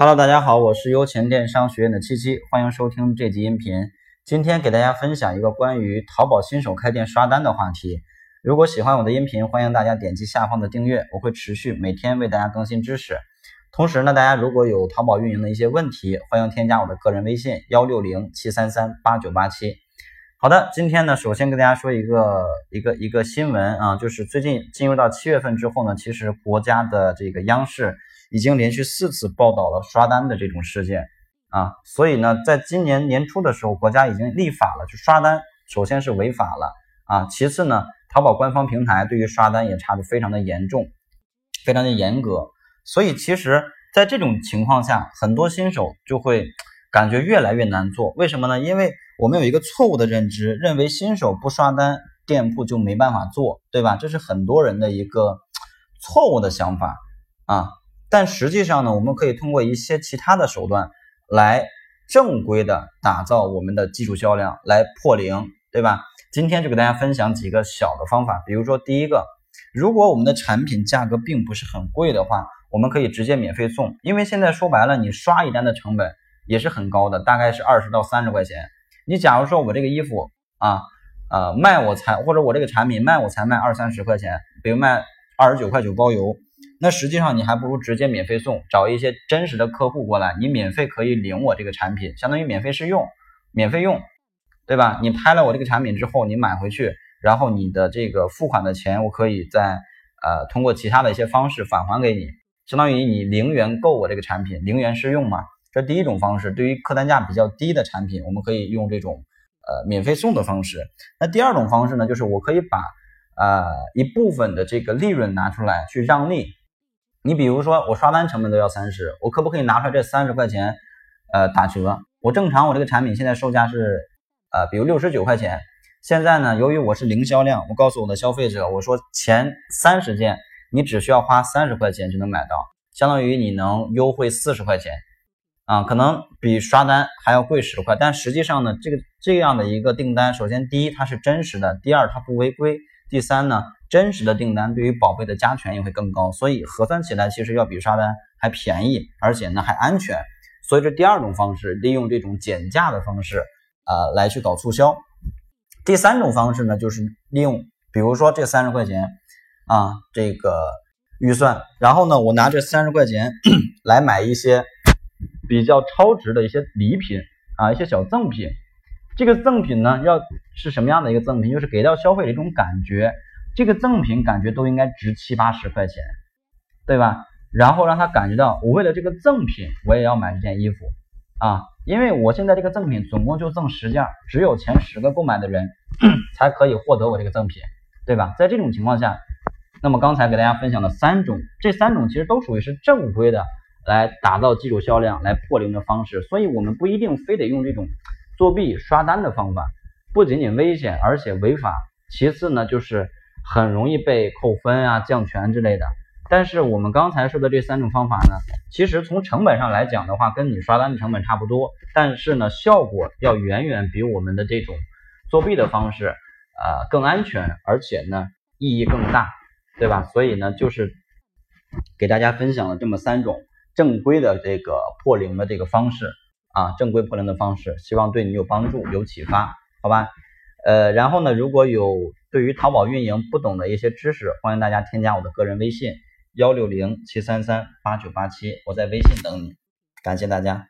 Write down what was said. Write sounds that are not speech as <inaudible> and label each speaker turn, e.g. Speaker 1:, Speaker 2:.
Speaker 1: Hello，大家好，我是优钱电商学院的七七，欢迎收听这集音频。今天给大家分享一个关于淘宝新手开店刷单的话题。如果喜欢我的音频，欢迎大家点击下方的订阅，我会持续每天为大家更新知识。同时呢，大家如果有淘宝运营的一些问题，欢迎添加我的个人微信幺六零七三三八九八七。好的，今天呢，首先跟大家说一个一个一个新闻啊，就是最近进入到七月份之后呢，其实国家的这个央视已经连续四次报道了刷单的这种事件啊，所以呢，在今年年初的时候，国家已经立法了，就刷单首先是违法了啊，其次呢，淘宝官方平台对于刷单也查的非常的严重，非常的严格，所以其实，在这种情况下，很多新手就会感觉越来越难做，为什么呢？因为我们有一个错误的认知，认为新手不刷单，店铺就没办法做，对吧？这是很多人的一个错误的想法啊。但实际上呢，我们可以通过一些其他的手段来正规的打造我们的基础销量，来破零，对吧？今天就给大家分享几个小的方法。比如说，第一个，如果我们的产品价格并不是很贵的话，我们可以直接免费送，因为现在说白了，你刷一单的成本也是很高的，大概是二十到三十块钱。你假如说我这个衣服啊，呃，卖我才或者我这个产品卖我才卖二三十块钱，比如卖二十九块九包邮，那实际上你还不如直接免费送，找一些真实的客户过来，你免费可以领我这个产品，相当于免费试用，免费用，对吧？你拍了我这个产品之后，你买回去，然后你的这个付款的钱，我可以再呃通过其他的一些方式返还给你，相当于你零元购我这个产品，零元试用嘛。这第一种方式，对于客单价比较低的产品，我们可以用这种呃免费送的方式。那第二种方式呢，就是我可以把呃一部分的这个利润拿出来去让利。你比如说我刷单成本都要三十，我可不可以拿出来这三十块钱呃打折？我正常我这个产品现在售价是呃比如六十九块钱，现在呢由于我是零销量，我告诉我的消费者，我说前三十件你只需要花三十块钱就能买到，相当于你能优惠四十块钱。啊，可能比刷单还要贵十块，但实际上呢，这个这样的一个订单，首先第一它是真实的，第二它不违规，第三呢，真实的订单对于宝贝的加权也会更高，所以核算起来其实要比刷单还便宜，而且呢还安全。所以这第二种方式，利用这种减价的方式啊来去搞促销。第三种方式呢，就是利用比如说这三十块钱啊这个预算，然后呢我拿这三十块钱 <coughs> 来买一些。比较超值的一些礼品啊，一些小赠品。这个赠品呢，要是什么样的一个赠品？就是给到消费者一种感觉，这个赠品感觉都应该值七八十块钱，对吧？然后让他感觉到，我为了这个赠品，我也要买这件衣服啊，因为我现在这个赠品总共就赠十件，只有前十个购买的人才可以获得我这个赠品，对吧？在这种情况下，那么刚才给大家分享的三种，这三种其实都属于是正规的。来打造基础销量、来破零的方式，所以我们不一定非得用这种作弊刷单的方法，不仅仅危险，而且违法。其次呢，就是很容易被扣分啊、降权之类的。但是我们刚才说的这三种方法呢，其实从成本上来讲的话，跟你刷单的成本差不多，但是呢，效果要远远比我们的这种作弊的方式呃更安全，而且呢意义更大，对吧？所以呢，就是给大家分享了这么三种。正规的这个破零的这个方式啊，正规破零的方式，希望对你有帮助、有启发，好吧？呃，然后呢，如果有对于淘宝运营不懂的一些知识，欢迎大家添加我的个人微信幺六零七三三八九八七，我在微信等你，感谢大家。